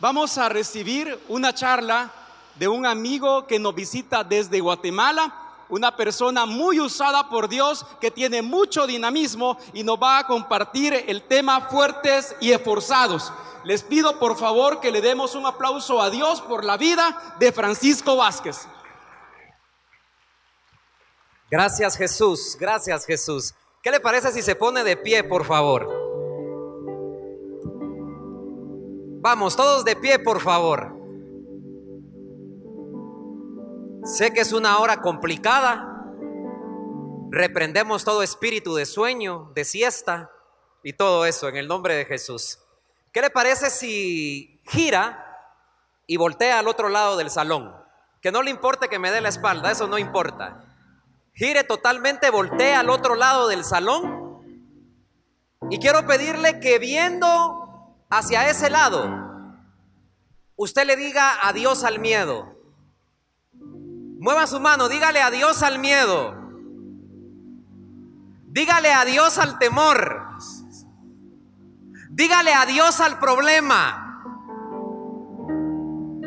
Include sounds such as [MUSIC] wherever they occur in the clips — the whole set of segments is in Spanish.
vamos a recibir una charla de un amigo que nos visita desde Guatemala, una persona muy usada por Dios que tiene mucho dinamismo y nos va a compartir el tema fuertes y esforzados. Les pido por favor que le demos un aplauso a Dios por la vida de Francisco Vázquez. Gracias Jesús, gracias Jesús. ¿Qué le parece si se pone de pie, por favor? Vamos, todos de pie, por favor. Sé que es una hora complicada. Reprendemos todo espíritu de sueño, de siesta y todo eso en el nombre de Jesús. ¿Qué le parece si gira y voltea al otro lado del salón? Que no le importe que me dé la espalda, eso no importa. Gire totalmente, voltea al otro lado del salón. Y quiero pedirle que viendo hacia ese lado, usted le diga adiós al miedo. Mueva su mano, dígale adiós al miedo. Dígale adiós al temor. Dígale adiós al problema.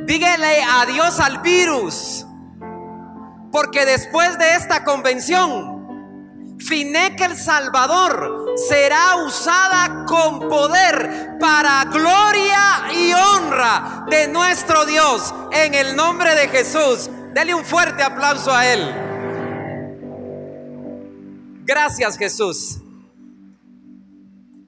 Dígale adiós al virus. Porque después de esta convención, Fineque el Salvador será usada con poder para gloria y honra de nuestro Dios. En el nombre de Jesús, dele un fuerte aplauso a Él. Gracias Jesús.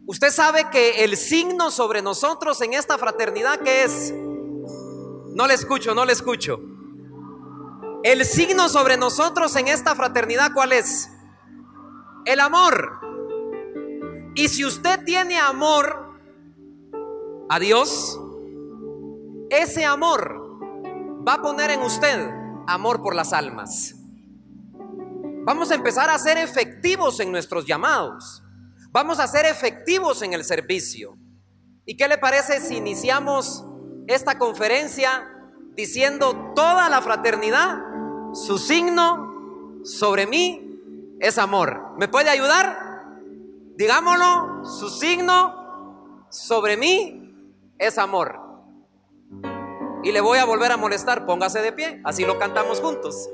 Usted sabe que el signo sobre nosotros en esta fraternidad que es, no le escucho, no le escucho. El signo sobre nosotros en esta fraternidad, ¿cuál es? El amor. Y si usted tiene amor a Dios, ese amor va a poner en usted amor por las almas. Vamos a empezar a ser efectivos en nuestros llamados. Vamos a ser efectivos en el servicio. ¿Y qué le parece si iniciamos esta conferencia diciendo toda la fraternidad, su signo sobre mí es amor? ¿Me puede ayudar? Digámoslo, su signo sobre mí es amor. Y le voy a volver a molestar, póngase de pie, así lo cantamos juntos.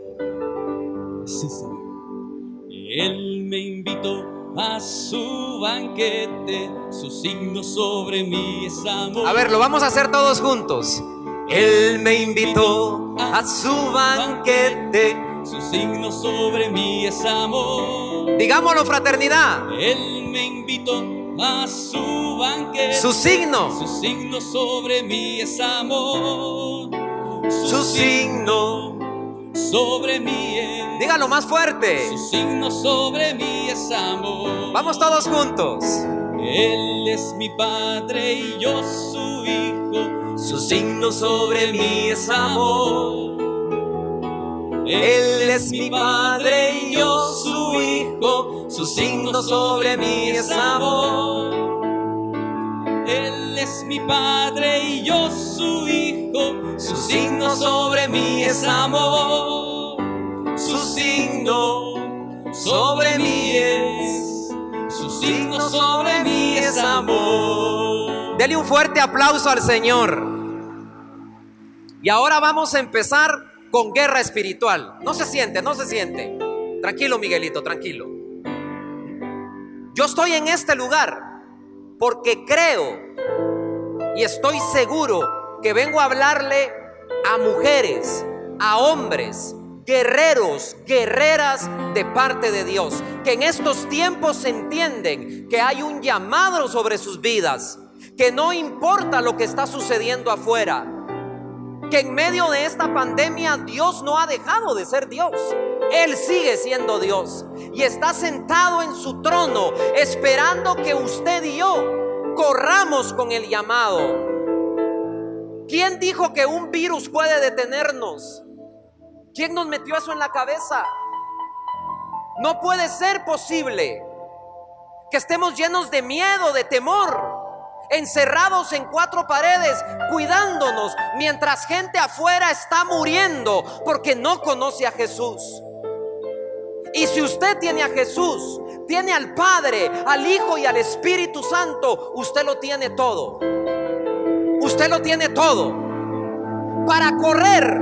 Él me invitó a su banquete, su signo sobre mí es amor. A ver, lo vamos a hacer todos juntos. Él me invitó a su banquete, su signo sobre mí es amor. Digámoslo, fraternidad. Él me invitó a su banquete, su signo, su signo sobre mí es amor. Su, signo sobre mí es. Dígalo más fuerte. Su signo sobre mí es amor. Vamos todos juntos. Él es mi padre y yo su hijo. Su signo sobre mí es amor. Él es mi padre y yo su hijo. Su signo sobre mí es amor. Él es mi padre y yo su hijo. Su signo sobre mí es amor. Su signo sobre mí es. Su signo sobre mí es amor. Dele un fuerte aplauso al Señor. Y ahora vamos a empezar con guerra espiritual. No se siente, no se siente. Tranquilo, Miguelito, tranquilo. Yo estoy en este lugar porque creo y estoy seguro que vengo a hablarle a mujeres, a hombres, guerreros, guerreras de parte de Dios, que en estos tiempos entienden que hay un llamado sobre sus vidas, que no importa lo que está sucediendo afuera, que en medio de esta pandemia Dios no ha dejado de ser Dios. Él sigue siendo Dios y está sentado en su trono esperando que usted y yo corramos con el llamado. ¿Quién dijo que un virus puede detenernos? ¿Quién nos metió eso en la cabeza? No puede ser posible que estemos llenos de miedo, de temor, encerrados en cuatro paredes, cuidándonos, mientras gente afuera está muriendo porque no conoce a Jesús. Y si usted tiene a Jesús, tiene al Padre, al Hijo y al Espíritu Santo, usted lo tiene todo. usted lo tiene todo para correr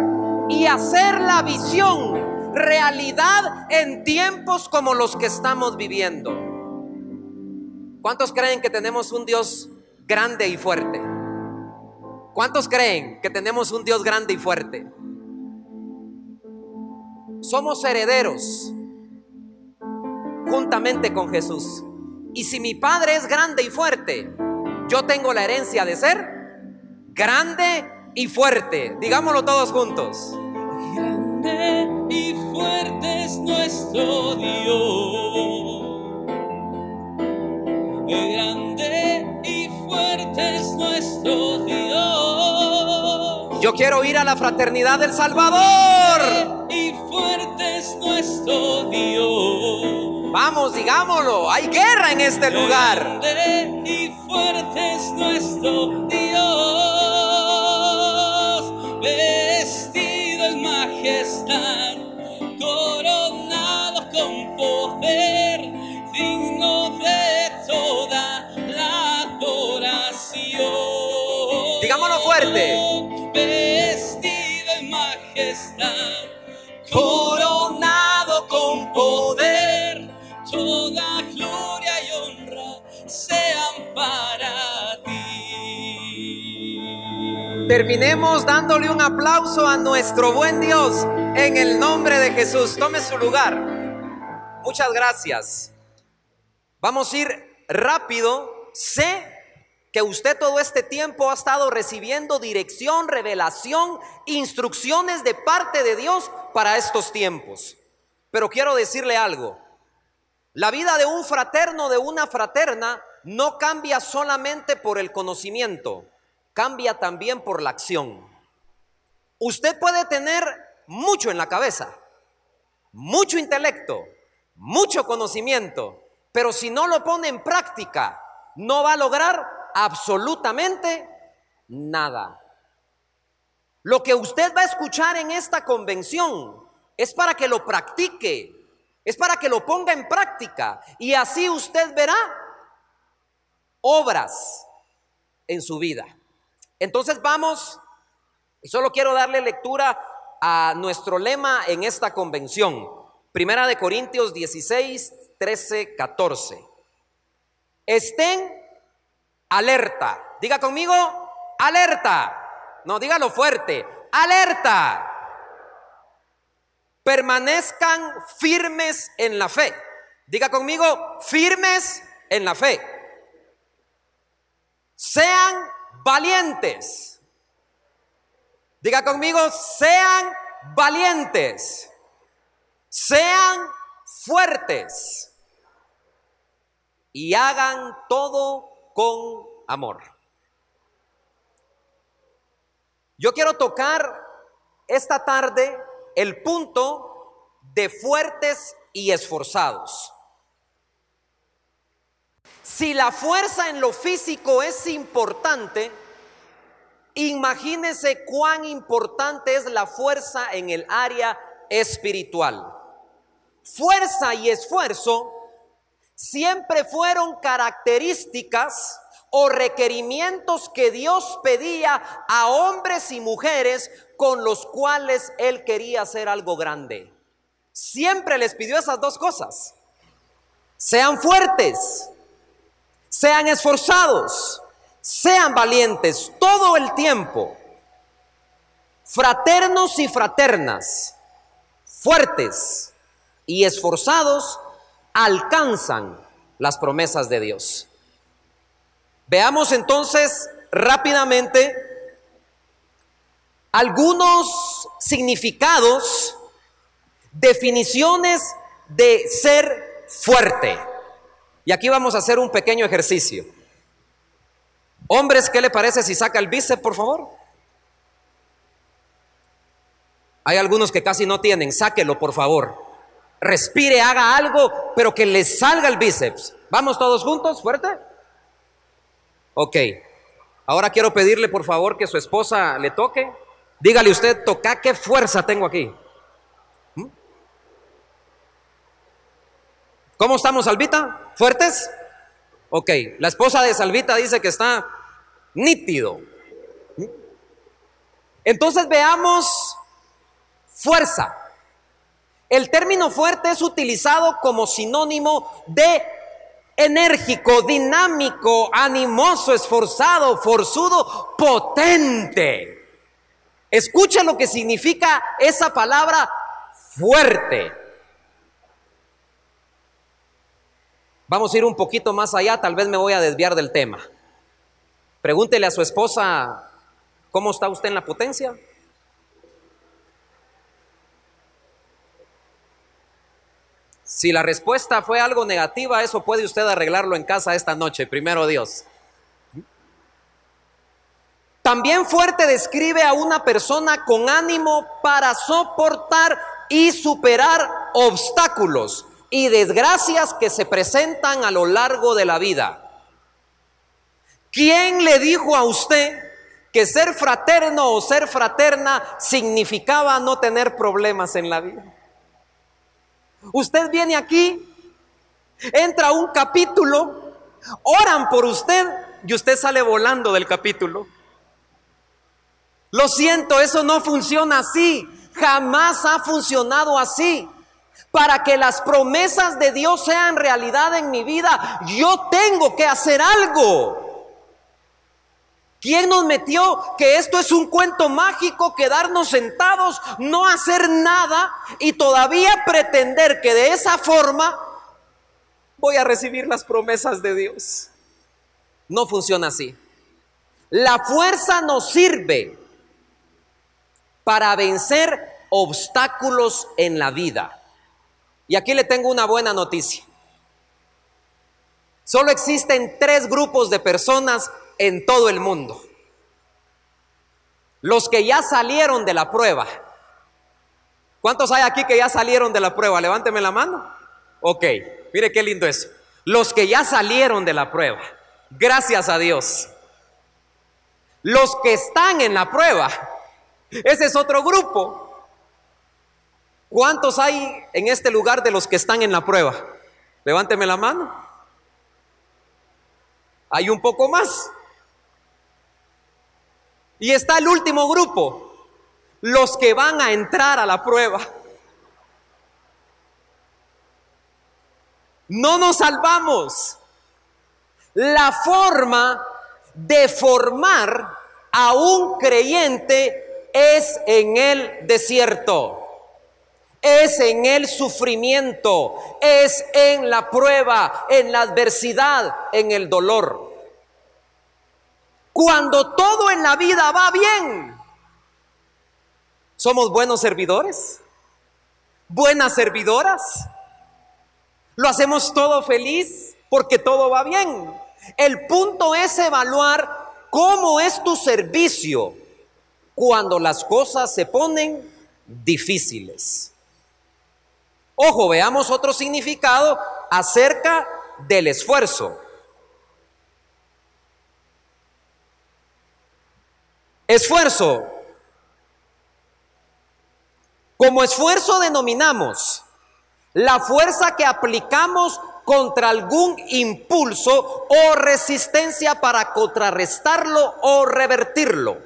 y hacer la visión realidad en tiempos como los que estamos viviendo. ¿Cuántos creen que tenemos un Dios grande y fuerte? ¿Cuántos creen que tenemos un Dios grande y fuerte? Somos herederos juntamente con Jesús. Y si mi Padre es grande y fuerte, yo tengo la herencia de ser grande y fuerte. Digámoslo todos juntos. Grande y fuerte es nuestro Dios. Grande es nuestro Dios. Yo quiero ir a la fraternidad del Salvador. Y fuerte es nuestro Dios. Vamos, digámoslo. Hay guerra en este lugar. Grande y fuerte es nuestro Dios, vestido en majestad, coronado con poder, fuerte. Vestido en majestad, Coronado con poder. toda gloria y honra sean para ti. Terminemos dándole un aplauso a nuestro buen Dios en el nombre de Jesús. Tome su lugar. Muchas gracias. Vamos a ir rápido. Sé que usted todo este tiempo ha estado recibiendo dirección, revelación, instrucciones de parte de Dios para estos tiempos. Pero quiero decirle algo. La vida de un fraterno, de una fraterna, no cambia solamente por el conocimiento, cambia también por la acción. Usted puede tener mucho en la cabeza, mucho intelecto, mucho conocimiento, pero si no lo pone en práctica, no va a lograr absolutamente nada. Lo que usted va a escuchar en esta convención es para que lo practique, es para que lo ponga en práctica y así usted verá obras en su vida. Entonces vamos, y solo quiero darle lectura a nuestro lema en esta convención. Primera de Corintios 16, 13, 14. Estén alerta. Diga conmigo, alerta. No, dígalo fuerte, alerta. Permanezcan firmes en la fe. Diga conmigo, firmes en la fe. Sean valientes. Diga conmigo, sean valientes. Sean fuertes. Y hagan todo con amor. Yo quiero tocar esta tarde el punto de fuertes y esforzados. Si la fuerza en lo físico es importante, imagínense cuán importante es la fuerza en el área espiritual. Fuerza y esfuerzo siempre fueron características o requerimientos que Dios pedía a hombres y mujeres con los cuales Él quería hacer algo grande. Siempre les pidió esas dos cosas. Sean fuertes, sean esforzados, sean valientes todo el tiempo. Fraternos y fraternas, fuertes y esforzados alcanzan las promesas de Dios. Veamos entonces rápidamente algunos significados, definiciones de ser fuerte. Y aquí vamos a hacer un pequeño ejercicio. Hombres, ¿qué le parece si saca el bíceps, por favor? Hay algunos que casi no tienen, sáquelo, por favor respire, haga algo, pero que le salga el bíceps. ¿Vamos todos juntos? ¿Fuerte? Ok. Ahora quiero pedirle por favor que su esposa le toque. Dígale usted, toca qué fuerza tengo aquí. ¿Mm? ¿Cómo estamos, Salvita? ¿Fuertes? Ok, la esposa de Salvita dice que está nítido. Entonces veamos fuerza. El término fuerte es utilizado como sinónimo de enérgico, dinámico, animoso, esforzado, forzudo, potente. Escucha lo que significa esa palabra fuerte. Vamos a ir un poquito más allá, tal vez me voy a desviar del tema. Pregúntele a su esposa, ¿cómo está usted en la potencia? Si la respuesta fue algo negativa, eso puede usted arreglarlo en casa esta noche, primero Dios. También fuerte describe a una persona con ánimo para soportar y superar obstáculos y desgracias que se presentan a lo largo de la vida. ¿Quién le dijo a usted que ser fraterno o ser fraterna significaba no tener problemas en la vida? Usted viene aquí, entra un capítulo, oran por usted y usted sale volando del capítulo. Lo siento, eso no funciona así. Jamás ha funcionado así. Para que las promesas de Dios sean realidad en mi vida, yo tengo que hacer algo. ¿Quién nos metió que esto es un cuento mágico, quedarnos sentados, no hacer nada y todavía pretender que de esa forma voy a recibir las promesas de Dios? No funciona así. La fuerza nos sirve para vencer obstáculos en la vida. Y aquí le tengo una buena noticia. Solo existen tres grupos de personas en todo el mundo. Los que ya salieron de la prueba. ¿Cuántos hay aquí que ya salieron de la prueba? Levánteme la mano. Ok, mire qué lindo eso. Los que ya salieron de la prueba. Gracias a Dios. Los que están en la prueba. Ese es otro grupo. ¿Cuántos hay en este lugar de los que están en la prueba? Levánteme la mano. Hay un poco más. Y está el último grupo, los que van a entrar a la prueba. No nos salvamos. La forma de formar a un creyente es en el desierto, es en el sufrimiento, es en la prueba, en la adversidad, en el dolor. Cuando todo en la vida va bien, somos buenos servidores, buenas servidoras. Lo hacemos todo feliz porque todo va bien. El punto es evaluar cómo es tu servicio cuando las cosas se ponen difíciles. Ojo, veamos otro significado acerca del esfuerzo. Esfuerzo. Como esfuerzo denominamos la fuerza que aplicamos contra algún impulso o resistencia para contrarrestarlo o revertirlo.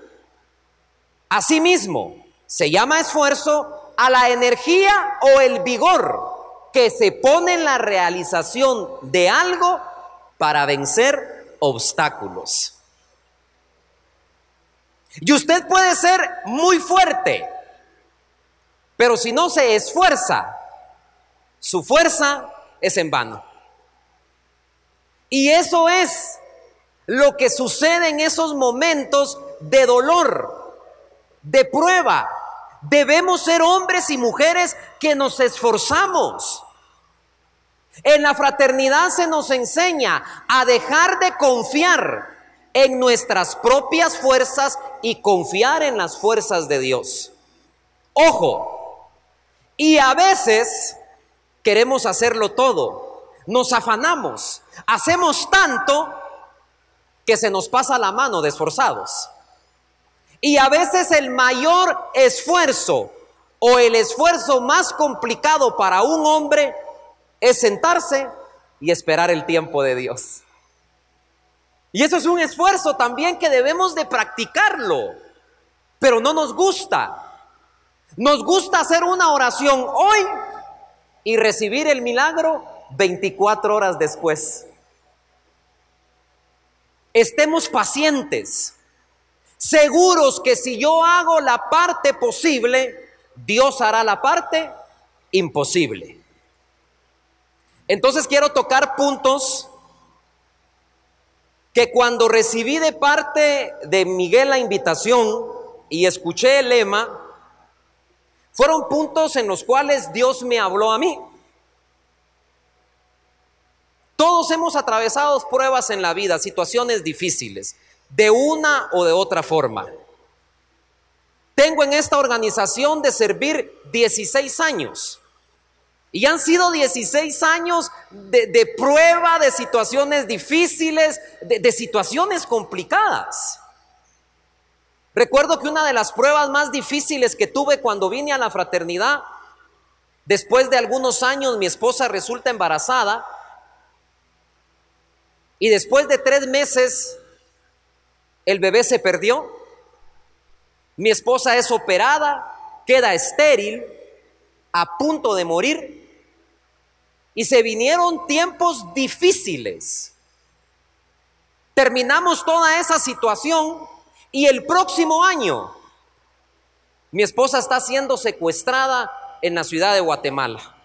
Asimismo, se llama esfuerzo a la energía o el vigor que se pone en la realización de algo para vencer obstáculos. Y usted puede ser muy fuerte, pero si no se esfuerza, su fuerza es en vano. Y eso es lo que sucede en esos momentos de dolor, de prueba. Debemos ser hombres y mujeres que nos esforzamos. En la fraternidad se nos enseña a dejar de confiar en nuestras propias fuerzas y confiar en las fuerzas de Dios. Ojo, y a veces queremos hacerlo todo, nos afanamos, hacemos tanto que se nos pasa la mano de esforzados. Y a veces el mayor esfuerzo o el esfuerzo más complicado para un hombre es sentarse y esperar el tiempo de Dios. Y eso es un esfuerzo también que debemos de practicarlo. pero no nos gusta. Nos gusta hacer una oración hoy y recibir el milagro 24 horas después. Estemos pacientes, seguros que si yo hago la parte posible, Dios hará la parte imposible. Entonces quiero tocar puntos que cuando recibí de parte de Miguel la invitación y escuché el lema, fueron puntos en los cuales Dios me habló a mí. Todos hemos atravesado pruebas en la vida, situaciones difíciles, de una o de otra forma. Tengo en esta organización de servir 16 años. Y han sido 16 años de, prueba, de situaciones difíciles, de, de situaciones complicadas. Recuerdo que una de las pruebas más difíciles que tuve cuando vine a la fraternidad, después de algunos años mi esposa resulta embarazada y después de tres meses, el bebé se perdió. Mi esposa es operada, queda estéril, a punto de morir. Y se vinieron tiempos difíciles. Terminamos toda esa situación y el próximo año mi esposa está siendo secuestrada en la ciudad de Guatemala.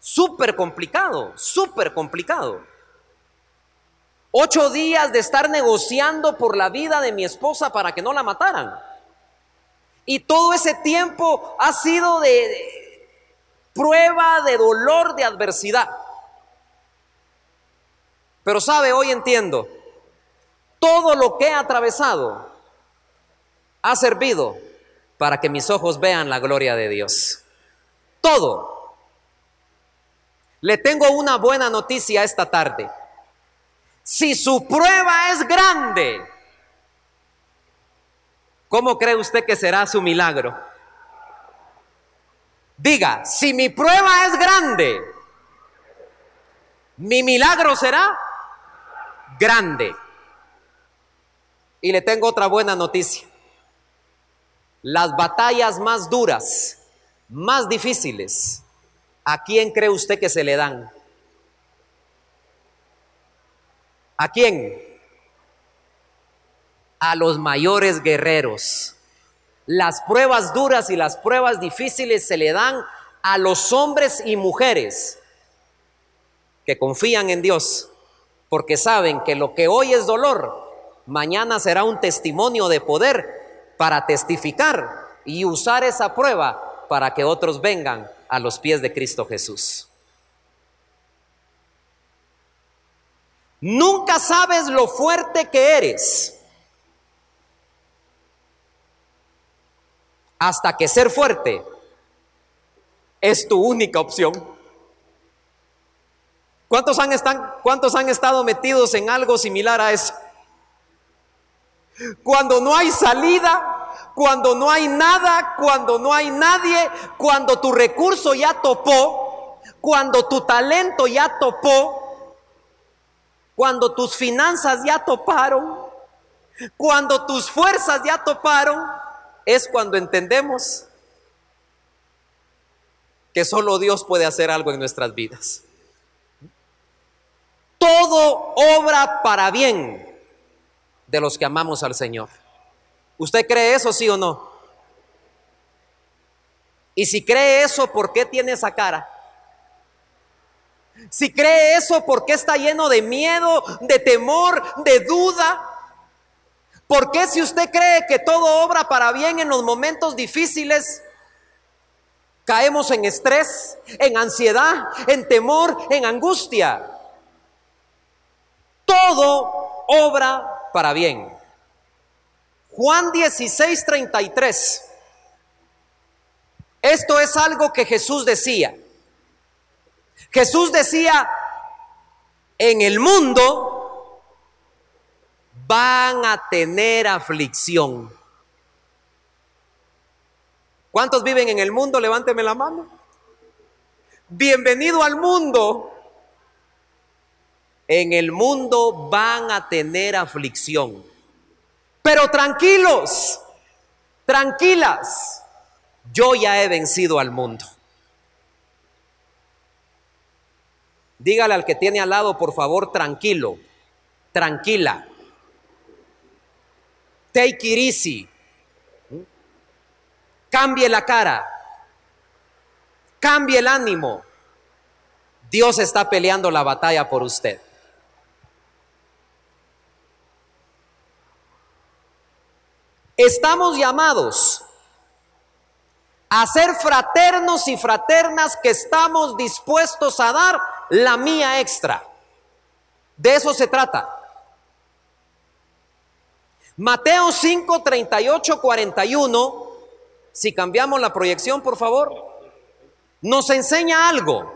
Súper complicado, súper complicado. Ocho días de estar negociando por la vida de mi esposa para que no la mataran. Y todo ese tiempo ha sido de, prueba de dolor, de adversidad. Pero sabe, hoy entiendo, todo lo que he atravesado ha servido para que mis ojos vean la gloria de Dios. Todo. Le tengo una buena noticia esta tarde. Si su prueba es grande, ¿cómo cree usted que será su milagro? Diga, si mi prueba es grande, mi milagro será grande. Y le tengo otra buena noticia. Las batallas más duras, más difíciles, ¿A quién cree usted que se le dan? ¿A quién? A los mayores guerreros. Las pruebas duras y las pruebas difíciles se le dan a los hombres y mujeres que confían en Dios, porque saben que lo que hoy es dolor, mañana será un testimonio de poder para testificar y usar esa prueba para que otros vengan a los pies de Cristo Jesús. Nunca sabes lo fuerte que eres hasta que ser fuerte es tu única opción. ¿Cuántos han, ¿Cuántos han estado metidos en algo similar a eso? Cuando no hay salida, cuando no hay nada, cuando no hay nadie, cuando tu recurso ya topó, cuando tu talento ya topó, cuando tus finanzas ya toparon, cuando tus fuerzas ya toparon, es cuando entendemos que solo Dios puede hacer algo en nuestras vidas. Todo obra para bien de los que amamos al Señor. ¿Usted cree eso, sí o no? Y si cree eso, ¿por qué tiene esa cara? Si cree eso, ¿por qué está lleno de miedo, de temor, de duda? ¿Por qué si usted cree que todo obra para bien en los momentos difíciles, caemos en estrés, en ansiedad, en temor, en angustia? Todo obra para bien. Juan 16, 33. Esto es algo que Jesús decía. Jesús decía, en el mundo van a tener aflicción. ¿Cuántos viven en el mundo? Levánteme la mano. Bienvenido al mundo. En el mundo van a tener aflicción. Pero tranquilos, tranquilas, yo ya he vencido al mundo. Dígale al que tiene al lado, por favor, tranquilo, tranquila. Take it easy. Cambie la cara. Cambie el ánimo. Dios está peleando la batalla por usted. Estamos llamados a ser fraternos y fraternas que estamos dispuestos a dar la mía extra. De eso se trata. Mateo 5, 38, 41, si cambiamos la proyección, por favor, nos enseña algo.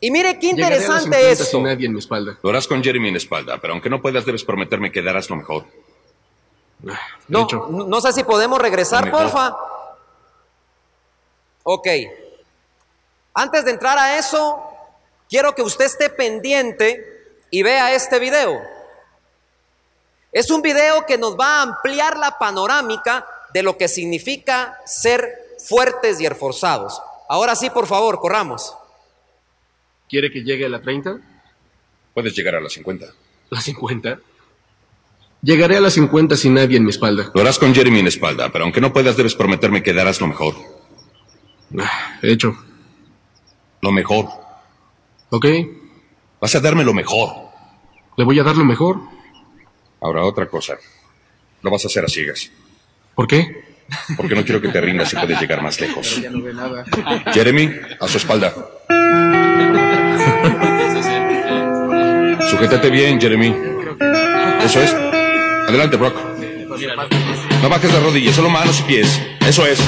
Y mire qué interesante es. Nadie en mi espalda. Lo harás con Jeremy en espalda, pero aunque no puedas, debes prometerme que darás lo mejor. De No, hecho, no sé si podemos regresar, porfa. Ok. Antes de entrar a eso, quiero que usted esté pendiente y vea este video. Es un video que nos va a ampliar la panorámica de lo que significa ser fuertes y esforzados. Ahora sí, por favor, corramos. ¿quiere que llegue a la 30? Puedes llegar a las 50. ¿La 50? Llegaré a la 50 sin nadie en mi espalda. Lo harás con Jeremy en la espalda, pero aunque no puedas, debes prometerme que darás lo mejor. Hecho. Lo mejor. ¿Ok? Vas a darme lo mejor. Le voy a dar lo mejor. Ahora, otra cosa. Lo vas a hacer a ciegas. ¿Por qué? Porque no quiero que te rindas y puedes llegar más lejos. Jeremy, a su espalda. Sujétate bien, Jeremy. Eso es. Adelante, Brock. No bajes las rodillas, solo manos y pies. Eso es.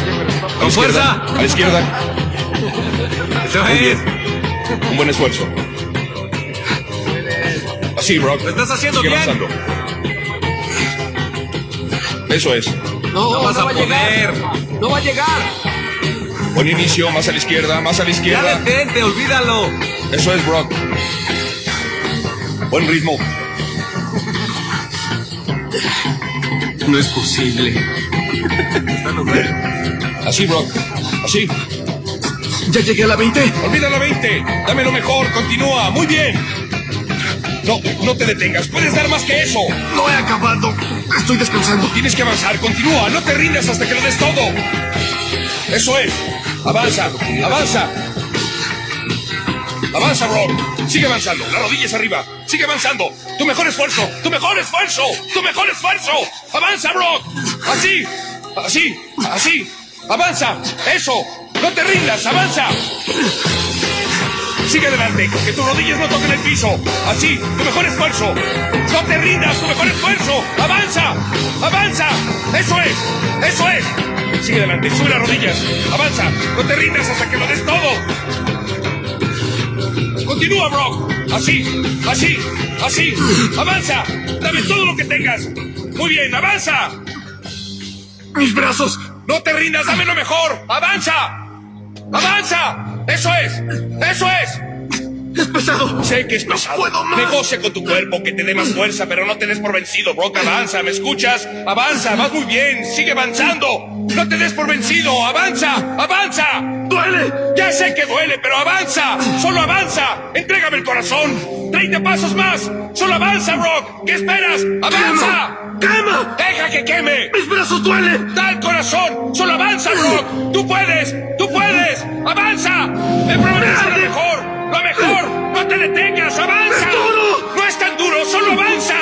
¡Con fuerza! A la izquierda. Eso Muy es. bien. Un buen esfuerzo. Así, Brock. Lo estás haciendo Sigue bien. avanzando. Eso es. No vas a poder. ¡No va a llegar! Buen inicio, más a la izquierda, más a la Ya izquierda. detente, olvídalo. Eso es, Brock. Buen ritmo. No es posible. Así, Brock. Así. ¡Ya llegué a la 20! Olvida la 20. Dame lo mejor. Continúa. Muy bien. No, no te detengas. Puedes dar más que eso. ¡No he acabado! Estoy descansando. Tienes que avanzar. Continúa. No te rindas hasta que lo des todo. Eso es. Avanza. Avanza. Avanza, Brock. Sigue avanzando. Las rodillas arriba. Sigue avanzando. Tu mejor esfuerzo. Tu mejor esfuerzo. Tu mejor esfuerzo. Avanza, Brock. Así. Así. Así. Avanza. Eso. No te rindas. Avanza. Sigue adelante, que tus rodillas no toquen el piso. Así, tu mejor esfuerzo. No te rindas, tu mejor esfuerzo. Avanza, avanza. Eso es, eso es. Sigue adelante, sube las rodillas. Avanza, no te rindas hasta que lo des todo. Continúa, Brock. Así, así, así. Avanza, dame todo lo que tengas. Muy bien, avanza. ¡Mis brazos! No te rindas, dame lo mejor. Avanza, avanza. Eso es, eso es. ¡Es pesado! Sé que es pesado. puedo más. Negocia con tu cuerpo, que te dé más fuerza, pero no te des por vencido, Brock. Avanza, ¿me escuchas? Avanza, vas muy bien. Sigue avanzando. No te des por vencido. Avanza, avanza. ¡Duele! Ya sé que duele, pero avanza. Solo avanza. Entrégame el corazón. 30 pasos más. Solo avanza, Brock. ¿Qué esperas? ¡Avanza! ¡Quema! ¡Deja que queme! ¡Mis brazos duelen! ¡Da el corazón! ¡Solo avanza, Brock! ¡Tú puedes! ¡Tú puedes! ¡Avanza! ¡Me prometes lo mejor! ¡Lo mejor! ¡No te detengas! ¡Avanza! ¡Es duro! ¡No es tan duro! ¡Solo avanza!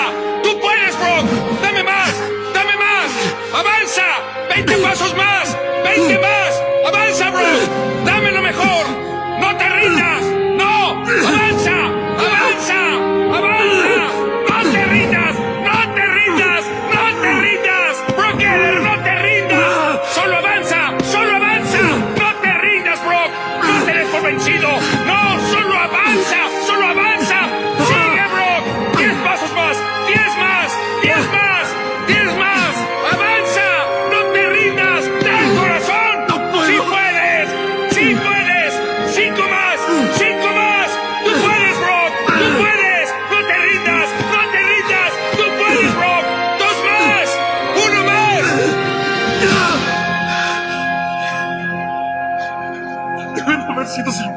¡Tú puedes, Brock! ¡Dame más! ¡Dame más! ¡Avanza! ¡20 [CLEARS THROAT] pasos más! ¡20 [CLEARS THROAT] más!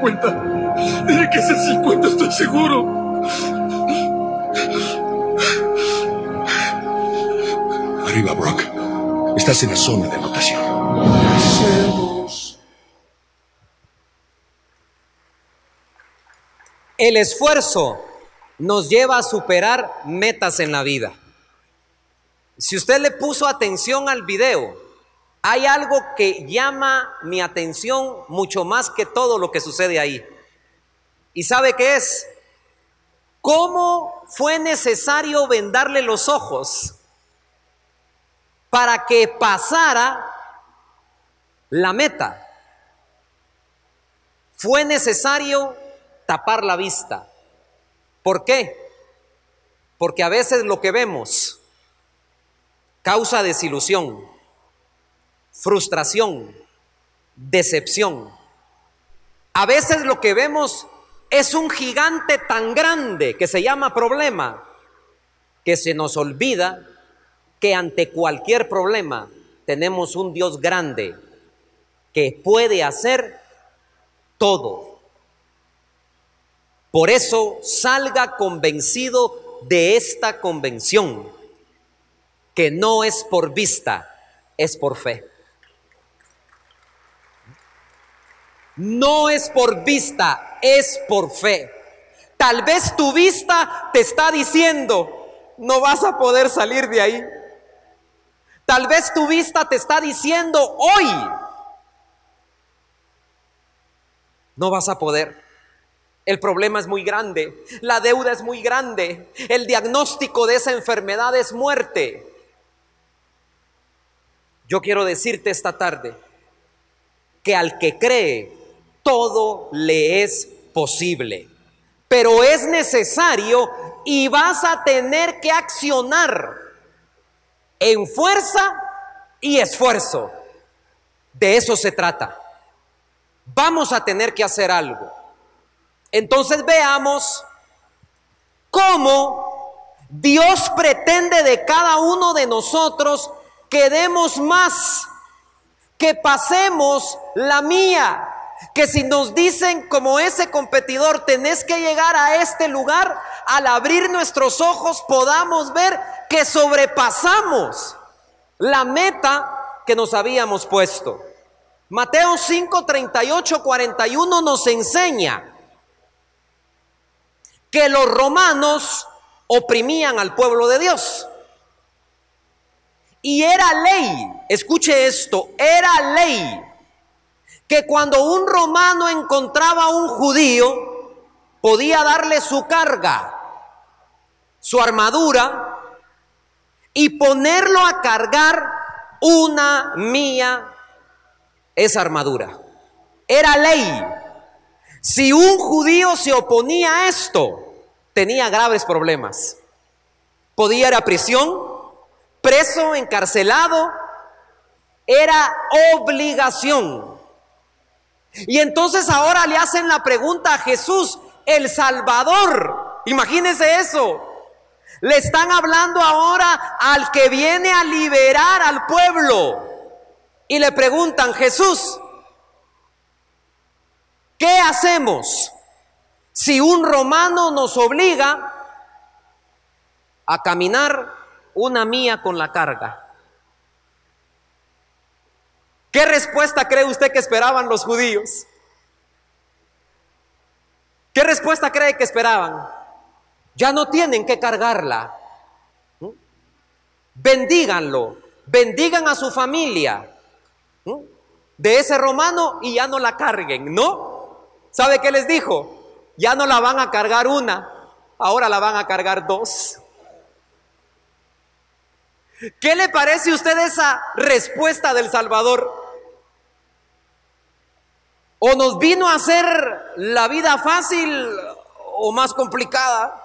50. Dile que es el 50, estoy seguro. Arriba, Brock. Estás en la zona de anotación. El esfuerzo nos lleva a superar metas en la vida. Si usted le puso atención al video, hay algo que llama mi atención mucho más que todo lo que sucede ahí. ¿Y sabe qué es? ¿Cómo fue necesario vendarle los ojos para que pasara la meta? Fue necesario tapar la vista. ¿Por qué? Porque a veces lo que vemos causa desilusión, frustración, decepción. A veces lo que vemos es un gigante tan grande que se llama problema, que se nos olvida que ante cualquier problema tenemos un Dios grande que puede hacer todo. Por eso salga convencido de esta convención, que no es por vista, es por fe. No es por vista, es por fe. Tal vez tu vista te está diciendo, no vas a poder salir de ahí. Tal vez tu vista te está diciendo hoy, no vas a poder. El problema es muy grande, la deuda es muy grande, el diagnóstico de esa enfermedad es muerte. Yo quiero decirte esta tarde que al que cree, todo le es posible. Pero es necesario y vas a tener que accionar en fuerza y esfuerzo. De eso se trata. Vamos a tener que hacer algo. Entonces veamos cómo Dios pretende de cada uno de nosotros que demos más, que pasemos la mía, que si nos dicen como ese competidor, tenés que llegar a este lugar, al abrir nuestros ojos podamos ver que sobrepasamos la meta que nos habíamos puesto. Mateo 5, 38, 41 nos enseña que los romanos oprimían al pueblo de Dios. Y era ley, escuche esto, era ley que cuando un romano encontraba a un judío, podía darle su carga, su armadura, y ponerlo a cargar una mía esa armadura. Era ley. Si un judío se oponía a esto, tenía graves problemas. Podía ir a prisión, preso, encarcelado. Era obligación. Y entonces ahora le hacen la pregunta a Jesús, el Salvador. Imagínense eso. Le están hablando ahora al que viene a liberar al pueblo. Y le preguntan, Jesús, ¿Qué hacemos si un romano nos obliga a caminar una mía con la carga? ¿Qué respuesta cree usted que esperaban los judíos? ¿Qué respuesta cree que esperaban? Ya no tienen que cargarla. Bendíganlo, bendigan a su familia de ese romano y ya no la carguen, ¿no? ¿Sabe qué les dijo? Ya no la van a cargar una, ahora la van a cargar dos. ¿Qué le parece a usted esa respuesta del Salvador? ¿O nos vino a hacer la vida fácil o más complicada?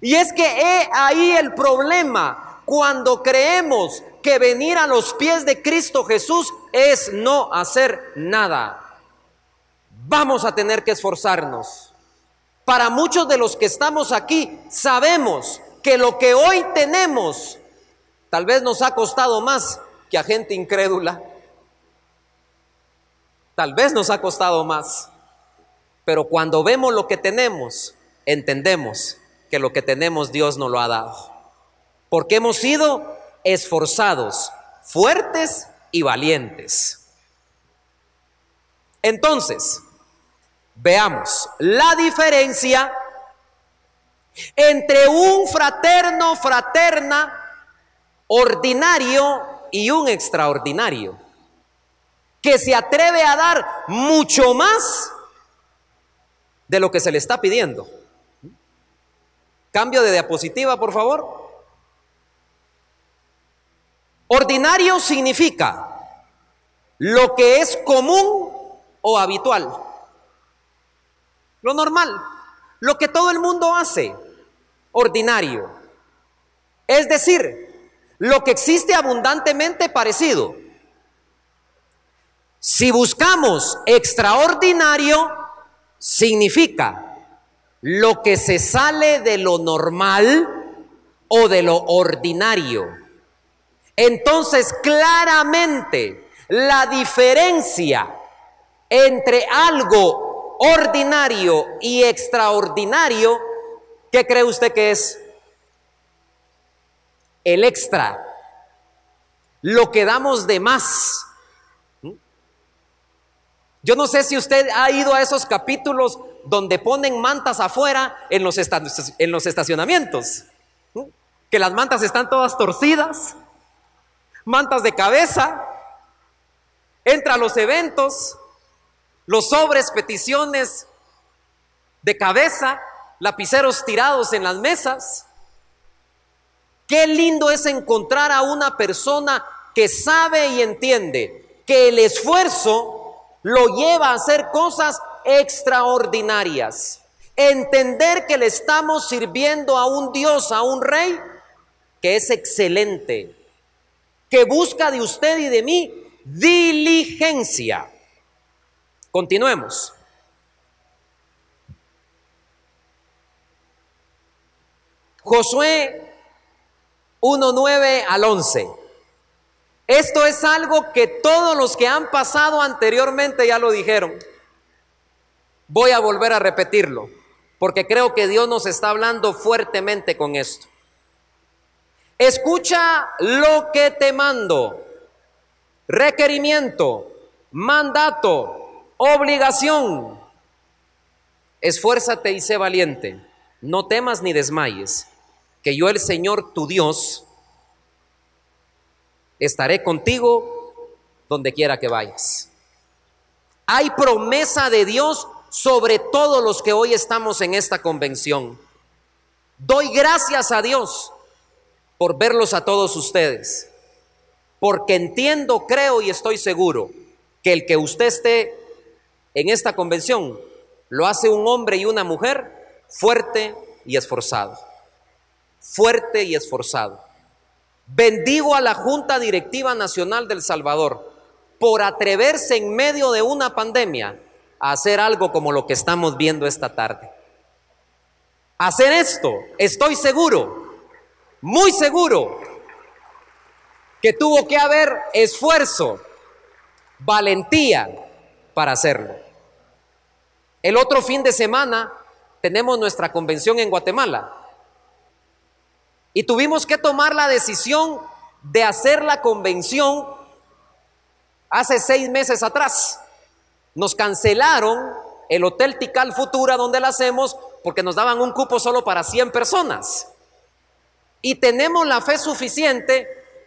Y es que he ahí el problema cuando creemos que venir a los pies de Cristo Jesús es no hacer nada vamos a tener que esforzarnos. Para muchos de los que estamos aquí, sabemos que lo que hoy tenemos tal vez nos ha costado más que a gente incrédula. Tal vez nos ha costado más, pero cuando vemos lo que tenemos, entendemos que lo que tenemos Dios nos lo ha dado. Porque hemos sido esforzados, fuertes y valientes. Entonces, veamos la diferencia entre un fraterno, fraterna, ordinario y un extraordinario, que se atreve a dar mucho más de lo que se le está pidiendo. Cambio de diapositiva, por favor. Ordinario significa lo que es común o habitual. Lo normal, lo que todo el mundo hace, ordinario. Es decir, lo que existe abundantemente parecido. Si buscamos extraordinario, significa lo que se sale de lo normal o de lo ordinario. Entonces, claramente, la diferencia entre algo ordinario y extraordinario, ¿qué cree usted que es? El extra, lo que damos de más. Yo no sé si usted ha ido a esos capítulos donde ponen mantas afuera en los, en los estacionamientos, que las mantas están todas torcidas, mantas de cabeza, entra a los eventos, los sobres, peticiones de cabeza, lapiceros tirados en las mesas. Qué lindo es encontrar a una persona que sabe y entiende que el esfuerzo lo lleva a hacer cosas extraordinarias. Entender que le estamos sirviendo a un Dios, a un rey, que es excelente, que busca de usted y de mí diligencia. Continuemos. Josué 1.9 al 11. Esto es algo que todos los que han pasado anteriormente ya lo dijeron. Voy a volver a repetirlo, porque creo que Dios nos está hablando fuertemente con esto. Escucha lo que te mando. Requerimiento, mandato, obligación. Esfuérzate y sé valiente. No temas ni desmayes, que yo el Señor tu Dios estaré contigo donde quiera que vayas. Hay promesa de Dios sobre todos los que hoy estamos en esta convención. Doy gracias a Dios por verlos a todos ustedes, porque entiendo, creo y estoy seguro que el que usted esté en esta convención lo hace un hombre y una mujer fuerte y esforzado, fuerte y esforzado. Bendigo a la Junta Directiva Nacional del Salvador por atreverse en medio de una pandemia a hacer algo como lo que estamos viendo esta tarde. Hacer esto, estoy seguro, muy seguro que tuvo que haber esfuerzo, valentía para hacerlo. El otro fin de semana tenemos nuestra convención en Guatemala y tuvimos que tomar la decisión de hacer la convención hace seis meses atrás. Nos cancelaron el Hotel Tical Futura donde la hacemos porque nos daban un cupo solo para 100 personas. Y tenemos la fe suficiente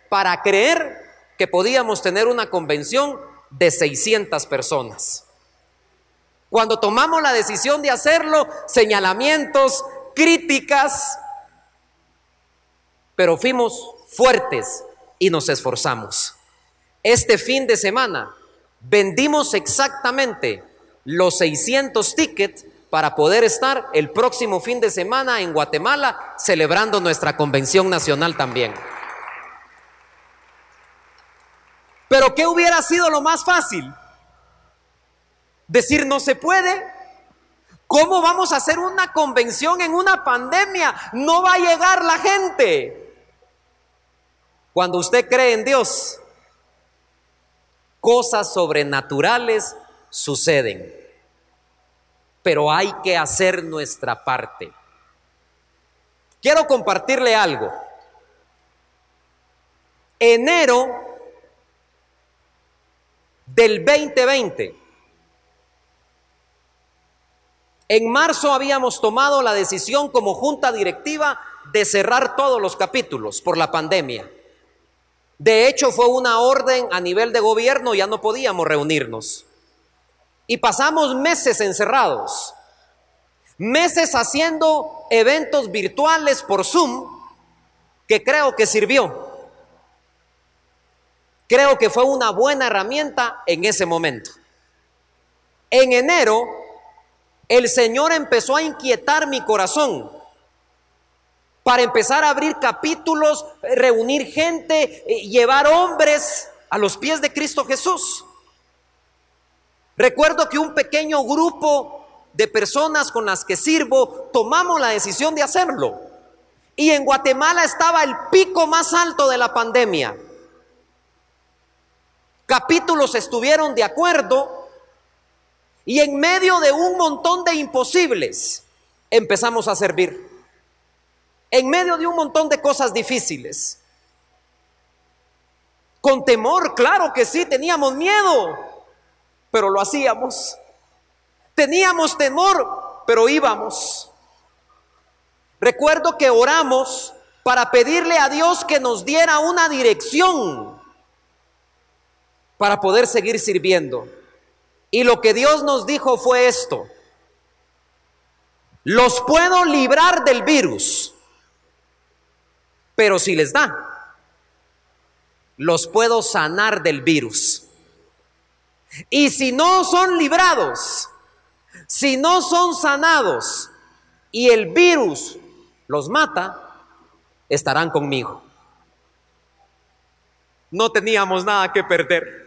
para creer que podíamos tener una convención de 600 personas. Cuando tomamos la decisión de hacerlo, señalamientos, críticas, pero fuimos fuertes y nos esforzamos. Este fin de semana vendimos exactamente los 600 tickets para poder estar el próximo fin de semana en Guatemala celebrando nuestra convención nacional también. Pero ¿qué hubiera sido lo más fácil? Decir no se puede. ¿Cómo vamos a hacer una convención en una pandemia? No va a llegar la gente. Cuando usted cree en Dios, cosas sobrenaturales suceden. Pero hay que hacer nuestra parte. Quiero compartirle algo. Enero del 2020. En marzo habíamos tomado la decisión como junta directiva de cerrar todos los capítulos por la pandemia. De hecho, fue una orden a nivel de gobierno, ya no podíamos reunirnos. Y pasamos meses encerrados, meses haciendo eventos virtuales por Zoom, que creo que sirvió. Creo que fue una buena herramienta en ese momento. En enero, el Señor empezó a inquietar mi corazón para empezar a abrir capítulos, reunir gente, eh, llevar hombres a los pies de Cristo Jesús. Recuerdo que un pequeño grupo de personas con las que sirvo tomamos la decisión de hacerlo. Y en Guatemala estaba el pico más alto de la pandemia. Capítulos estuvieron de acuerdo y en medio de un montón de imposibles empezamos a servir. En medio de un montón de cosas difíciles. Con temor, claro que sí, teníamos miedo pero lo hacíamos. Teníamos temor, pero íbamos. Recuerdo que oramos para pedirle a Dios que nos diera una dirección para poder seguir sirviendo. Y lo que Dios nos dijo fue esto. Los puedo librar del virus, pero si les da, los puedo sanar del virus. Y si no son librados, si no son sanados y el virus los mata, estarán conmigo. No teníamos nada que perder.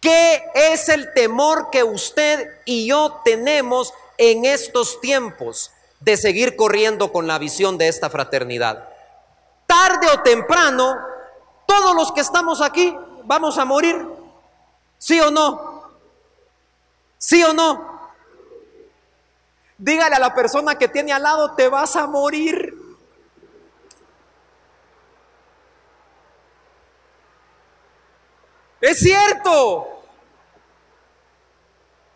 ¿Qué es el temor que usted y yo tenemos en estos tiempos de seguir corriendo con la visión de esta fraternidad? Tarde o temprano, todos los que estamos aquí vamos a morir? ¿Sí o no? ¿Sí o no? Dígale a la persona que tiene al lado, te vas a morir. Es cierto.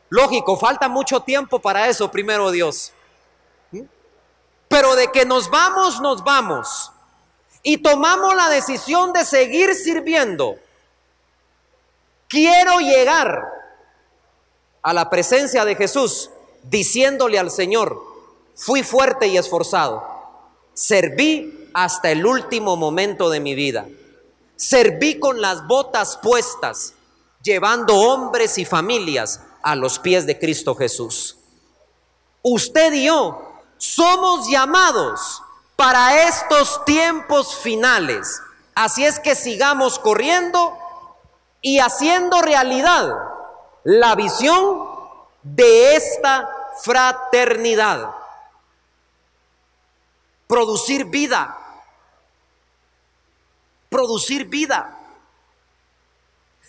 Lógico, falta mucho tiempo para eso, primero Dios. Pero de que nos vamos, nos vamos. Y tomamos la decisión de seguir sirviendo Quiero llegar a la presencia de Jesús diciéndole al Señor, fui fuerte y esforzado, serví hasta el último momento de mi vida, serví con las botas puestas, llevando hombres y familias a los pies de Cristo Jesús. Usted y yo somos llamados para estos tiempos finales. Así es que sigamos corriendo y haciendo realidad la visión de esta fraternidad. Producir vida. Producir vida.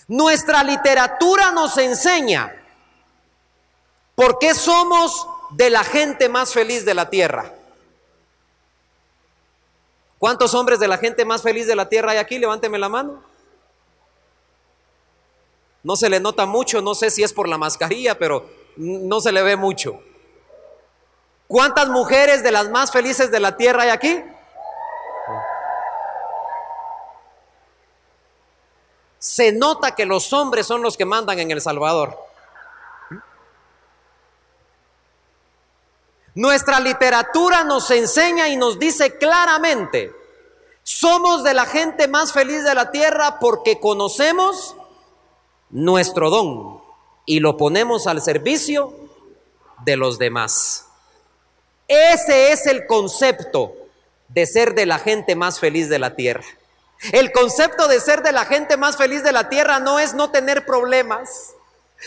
Nuestra literatura nos enseña por qué somos de la gente más feliz de la tierra. ¿Cuántos hombres de la gente más feliz de la tierra hay aquí? Levánteme la mano. No se le nota mucho, no sé si es por la mascarilla, pero no se le ve mucho. ¿Cuántas mujeres de las más felices de la tierra hay aquí? Se nota que los hombres son los que mandan en El Salvador. Nuestra literatura nos enseña y nos dice claramente, somos de la gente más feliz de la tierra porque conocemos nuestro don y lo ponemos al servicio de los demás. Ese es el concepto de ser de la gente más feliz de la tierra. El concepto de ser de la gente más feliz de la tierra no es no tener problemas,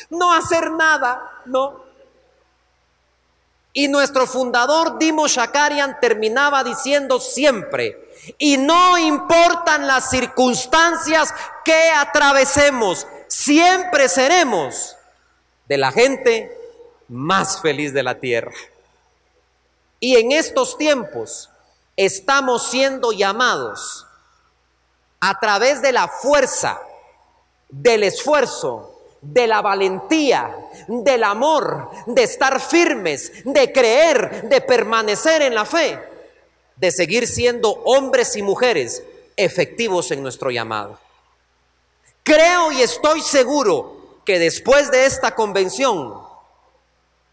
no hacer nada, no. Y nuestro fundador Dimo Shakarian terminaba diciendo siempre, y no importan las circunstancias que atravesemos, siempre seremos de la gente más feliz de la tierra. Y en estos tiempos estamos siendo llamados a través de la fuerza, del esfuerzo, de la valentía, del amor, de estar firmes, de creer, de permanecer en la fe, de seguir siendo hombres y mujeres efectivos en nuestro llamado. Creo y estoy seguro que después de esta convención,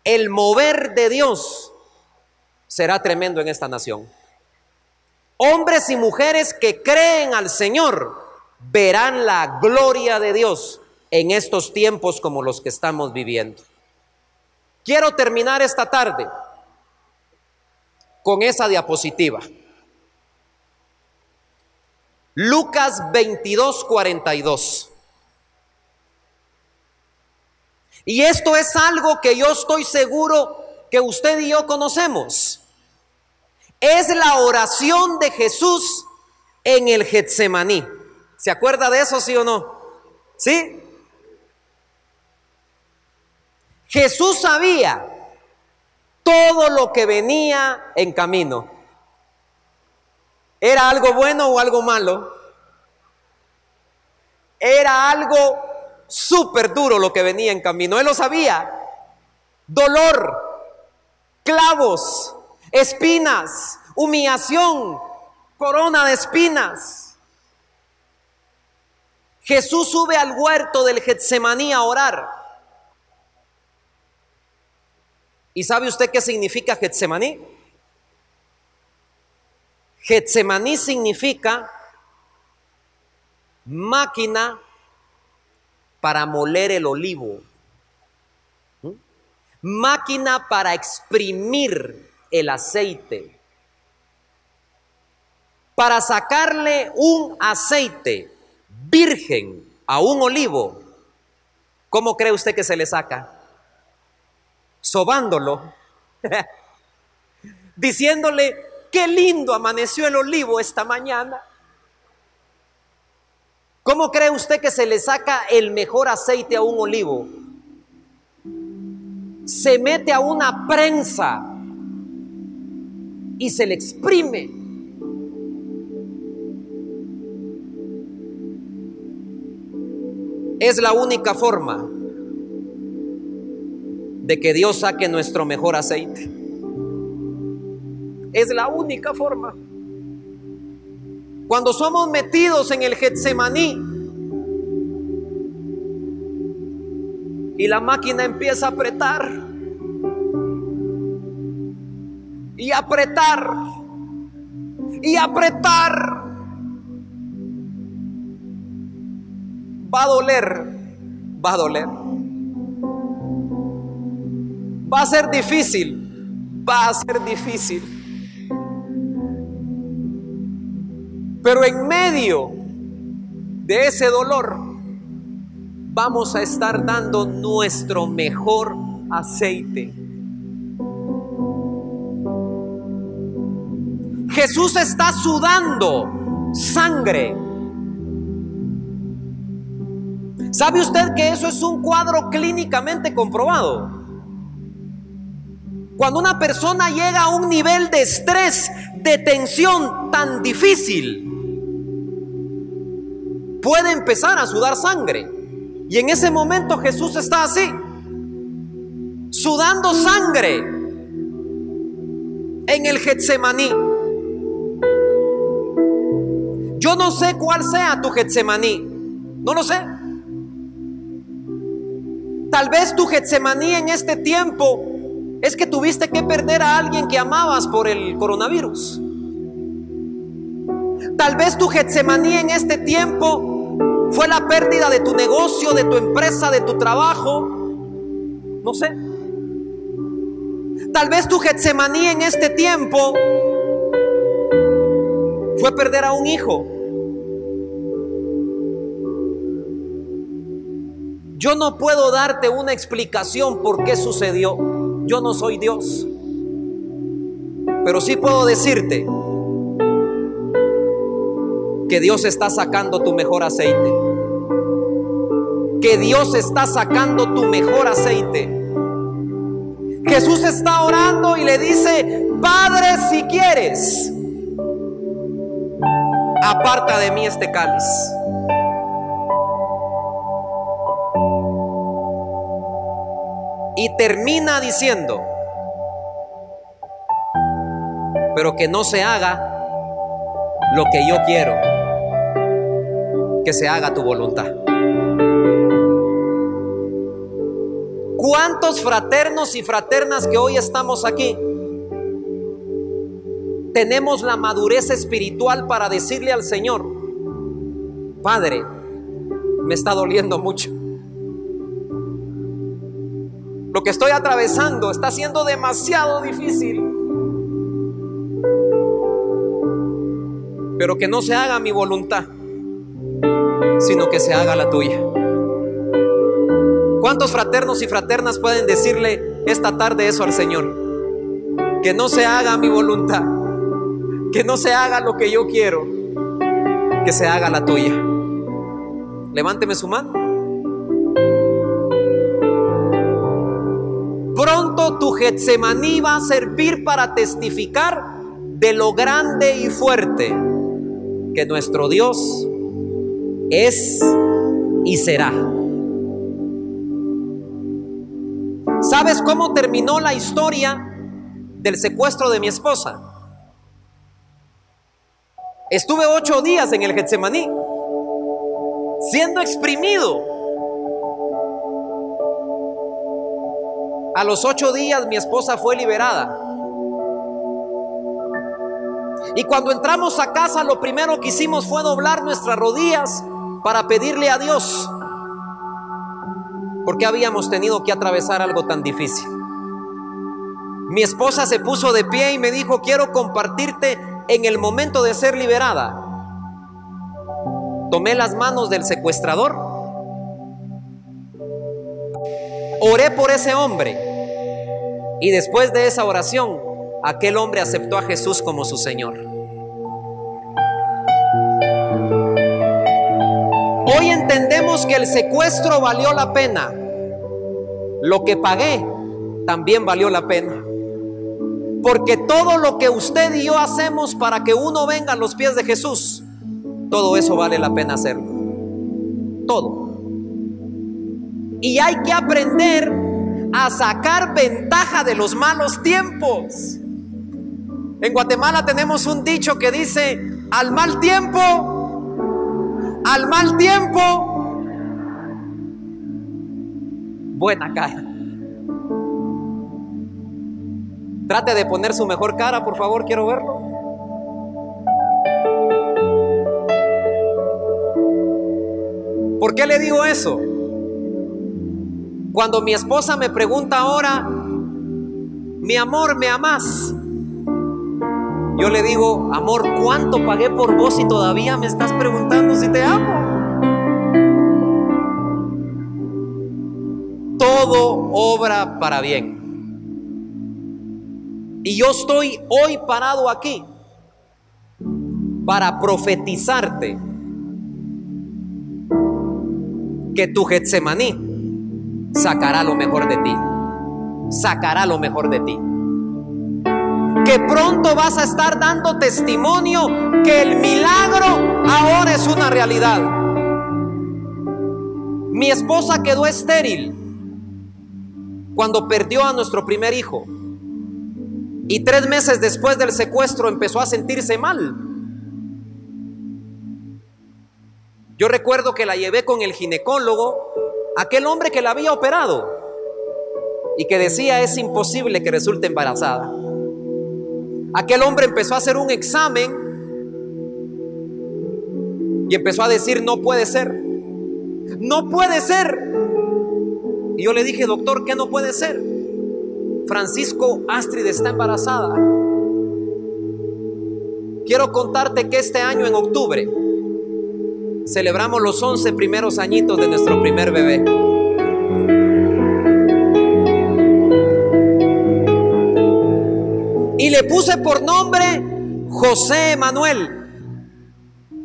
el mover de Dios será tremendo en esta nación. Hombres y mujeres que creen al Señor verán la gloria de Dios en estos tiempos como los que estamos viviendo. Quiero terminar esta tarde con esa diapositiva. Lucas 22, 42. Y esto es algo que yo estoy seguro que usted y yo conocemos. Es la oración de Jesús en el Getsemaní. ¿Se acuerda de eso, sí o no? ¿Sí? Jesús sabía todo lo que venía en camino. ¿Era algo bueno o algo malo? Era algo súper duro lo que venía en camino. Él lo sabía. Dolor, clavos, espinas, humillación, corona de espinas. Jesús sube al huerto del Getsemaní a orar. ¿Y sabe usted qué significa Getsemaní? Getsemaní significa máquina para moler el olivo, ¿Mm? máquina para exprimir el aceite, para sacarle un aceite virgen a un olivo. ¿Cómo cree usted que se le saca? Sobándolo, [LAUGHS] diciéndole, qué lindo amaneció el olivo esta mañana. ¿Cómo cree usted que se le saca el mejor aceite a un olivo? Se mete a una prensa y se le exprime. Es la única forma de que Dios saque nuestro mejor aceite. Es la única forma. Cuando somos metidos en el Getsemaní y la máquina empieza a apretar y apretar y apretar, va a doler, va a doler. Va a ser difícil, va a ser difícil. Pero en medio de ese dolor vamos a estar dando nuestro mejor aceite. Jesús está sudando sangre. ¿Sabe usted que eso es un cuadro clínicamente comprobado? Cuando una persona llega a un nivel de estrés, de tensión tan difícil, puede empezar a sudar sangre. Y en ese momento Jesús está así, sudando sangre en el Getsemaní. Yo no sé cuál sea tu Getsemaní, no lo sé. Tal vez tu Getsemaní en este tiempo es que tuviste que perder a alguien que amabas por el coronavirus. Tal vez tu Getsemaní en este tiempo fue la pérdida de tu negocio, de tu empresa, de tu trabajo. No sé. Tal vez tu Getsemaní en este tiempo fue perder a un hijo. Yo no puedo darte una explicación por qué sucedió. Yo no soy Dios. Pero sí puedo decirte que Dios está sacando tu mejor aceite. que Dios está sacando tu mejor aceite. Jesús está orando y le dice, Padre, si quieres, aparta de mí este cáliz. Y termina diciendo, pero que no se haga lo que yo quiero, que se haga tu voluntad. ¿Cuántos fraternos y fraternas que hoy estamos aquí tenemos la madurez espiritual para decirle al Señor, Padre, me está doliendo mucho? Lo que estoy atravesando está siendo demasiado difícil. Pero que no se haga mi voluntad, sino que se haga la tuya. ¿Cuántos fraternos y fraternas pueden decirle esta tarde eso al Señor? Que no se haga mi voluntad, que no se haga lo que yo quiero, que se haga la tuya. Levánteme su mano. Tu Getsemaní va a servir para testificar de lo grande y fuerte que nuestro Dios es y será. ¿Sabes cómo terminó la historia del secuestro de mi esposa? Estuve ocho días en el Getsemaní, siendo exprimido A los ocho días mi esposa fue liberada. Y cuando entramos a casa lo primero que hicimos fue doblar nuestras rodillas para pedirle a Dios. Porque habíamos tenido que atravesar algo tan difícil. Mi esposa se puso de pie y me dijo, quiero compartirte en el momento de ser liberada. Tomé las manos del secuestrador. Oré por ese hombre. Y después de esa oración, aquel hombre aceptó a Jesús como su Señor. Hoy entendemos que el secuestro valió la pena. Lo que pagué también valió la pena. Porque todo lo que usted y yo hacemos para que uno venga a los pies de Jesús, todo eso vale la pena hacerlo. Todo. Y hay que aprender a sacar ventaja de los malos tiempos. En Guatemala tenemos un dicho que dice, al mal tiempo, al mal tiempo, buena cara. Trate de poner su mejor cara, por favor, quiero verlo. ¿Por qué le digo eso? Cuando mi esposa me pregunta ahora, mi amor, ¿me amas? Yo le digo, amor, ¿cuánto pagué por vos y todavía me estás preguntando si te amo? Todo obra para bien. Y yo estoy hoy parado aquí para profetizarte que tu Getsemaní sacará lo mejor de ti. Sacará lo mejor de ti. Que pronto vas a estar dando testimonio que el milagro ahora es una realidad. Mi esposa quedó estéril cuando perdió a nuestro primer hijo. Y tres meses después del secuestro empezó a sentirse mal. Yo recuerdo que la llevé con el ginecólogo aquel hombre que la había operado y que decía es imposible que resulte embarazada. Aquel hombre empezó a hacer un examen y empezó a decir no puede ser, no puede ser. Y yo le dije, doctor, ¿qué no puede ser? Francisco Astrid está embarazada. Quiero contarte que este año en octubre celebramos los 11 primeros añitos de nuestro primer bebé. Y le puse por nombre José Manuel.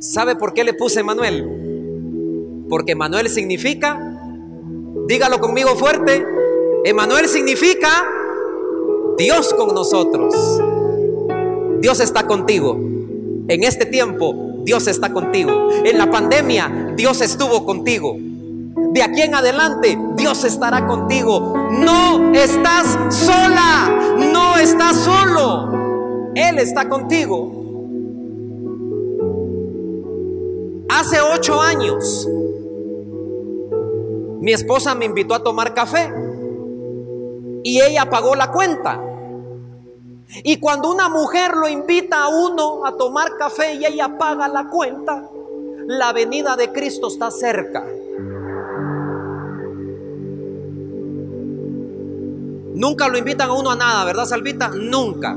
¿Sabe por qué le puse Manuel? Porque Manuel significa Dígalo conmigo fuerte. Emanuel significa Dios con nosotros. Dios está contigo. En este tiempo, Dios está contigo. En la pandemia, Dios estuvo contigo. De aquí en adelante, Dios estará contigo. No estás sola, no estás solo. Él está contigo. Hace ocho años, mi esposa me invitó a tomar café y ella pagó la cuenta. Y cuando una mujer lo invita a uno a tomar café y ella paga la cuenta, la venida de Cristo está cerca. Nunca lo invitan a uno a nada, ¿verdad, Salvita? Nunca.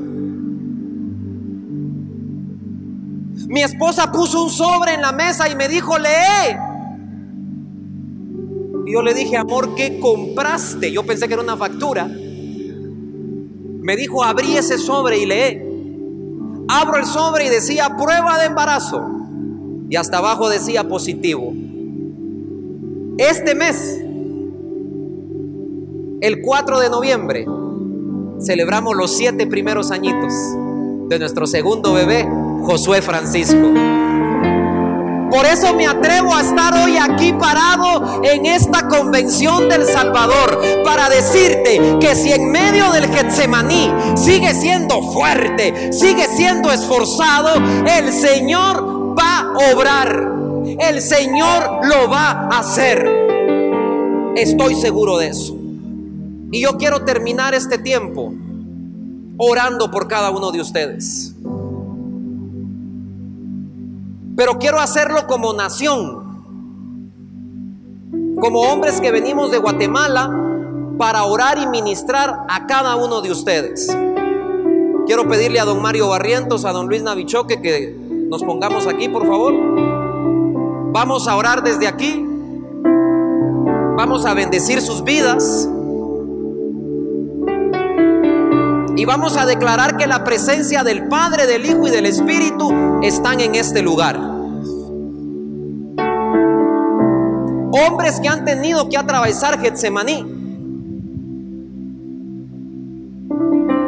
Mi esposa puso un sobre en la mesa y me dijo, lee. Y yo le dije, amor, ¿qué compraste? Yo pensé que era una factura. Me dijo, abrí ese sobre y lee. Abro el sobre y decía prueba de embarazo. Y hasta abajo decía positivo. Este mes, el 4 de noviembre, celebramos los siete primeros añitos de nuestro segundo bebé, Josué Francisco. Por eso me atrevo a estar hoy aquí parado en esta convención del Salvador para decirte que si en medio del Getsemaní sigue siendo fuerte, sigue siendo esforzado, el Señor va a obrar. El Señor lo va a hacer. Estoy seguro de eso. Y yo quiero terminar este tiempo orando por cada uno de ustedes. Pero quiero hacerlo como nación, como hombres que venimos de Guatemala para orar y ministrar a cada uno de ustedes. Quiero pedirle a don Mario Barrientos, a don Luis Navichoque que nos pongamos aquí, por favor. Vamos a orar desde aquí. Vamos a bendecir sus vidas. Y vamos a declarar que la presencia del Padre, del Hijo y del Espíritu están en este lugar. Hombres que han tenido que atravesar Getsemaní.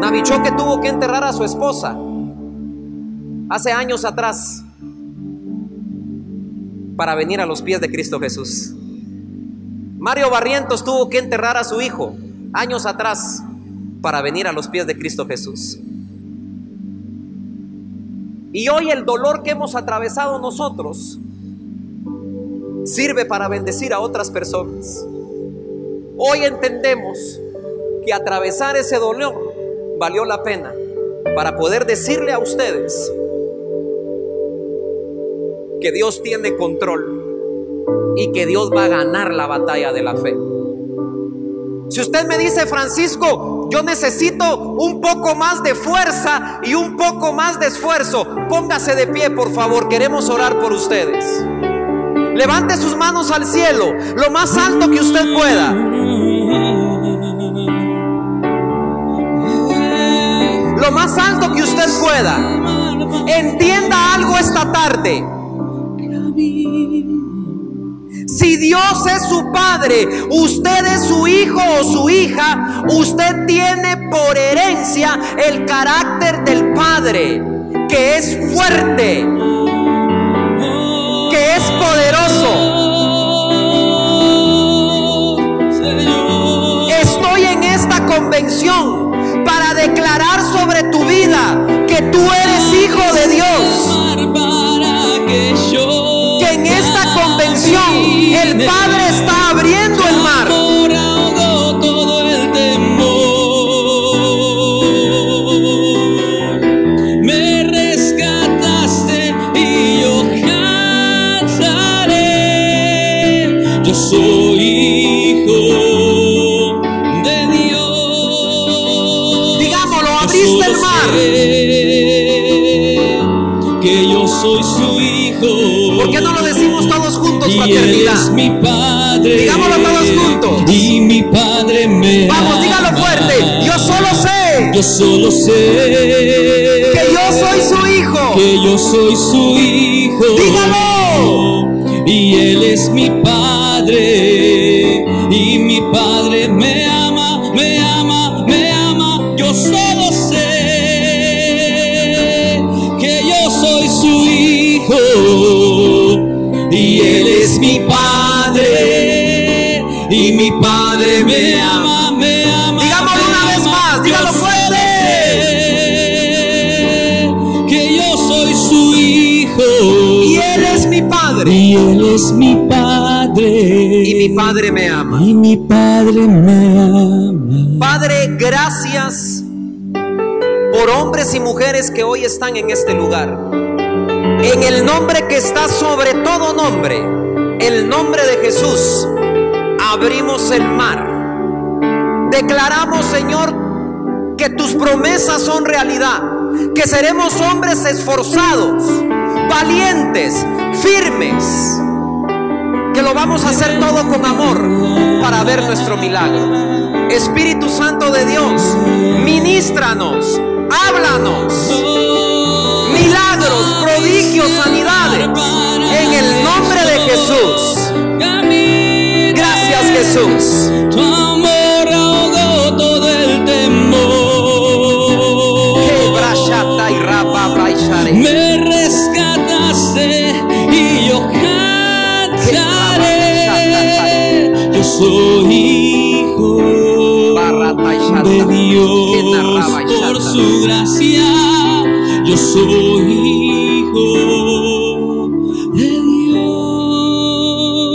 Navichoque tuvo que enterrar a su esposa hace años atrás para venir a los pies de Cristo Jesús. Mario Barrientos tuvo que enterrar a su hijo años atrás para venir a los pies de Cristo Jesús. Y hoy el dolor que hemos atravesado nosotros sirve para bendecir a otras personas. Hoy entendemos que atravesar ese dolor valió la pena para poder decirle a ustedes que Dios tiene control y que Dios va a ganar la batalla de la fe. Si usted me dice, Francisco, yo necesito un poco más de fuerza y un poco más de esfuerzo, póngase de pie, por favor, queremos orar por ustedes. Levante sus manos al cielo, lo más alto que usted pueda. Lo más alto que usted pueda. Entienda algo esta tarde. Dios es su padre, usted es su hijo o su hija, usted tiene por herencia el carácter del padre, que es fuerte, que es poderoso. Estoy en esta convención para declarar sobre tu vida que tú eres hijo de Dios. El Padre es mi padre. Digámoslo todos juntos. Y mi padre me Vamos, dígalo fuerte. Yo solo sé Yo solo sé que yo soy su hijo. que yo soy su hijo. Dígalo. Y él es mi padre. Y Él es mi Padre. Y mi Padre me ama. Y mi Padre me ama. Padre, gracias por hombres y mujeres que hoy están en este lugar. En el nombre que está sobre todo nombre, el nombre de Jesús, abrimos el mar. Declaramos, Señor, que tus promesas son realidad, que seremos hombres esforzados, valientes, firmes, que lo vamos a hacer todo con amor para ver nuestro milagro. Espíritu Santo de Dios, ministranos, háblanos. Milagros, prodigios, sanidades. En el nombre de Jesús. Gracias Jesús. Soy hijo de Dios.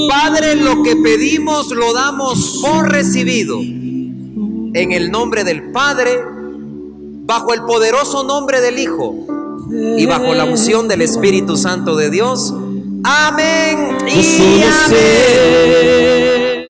Padre, lo que pedimos lo damos por recibido. En el nombre del Padre, bajo el poderoso nombre del Hijo y bajo la unción del Espíritu Santo de Dios. Amén y amén.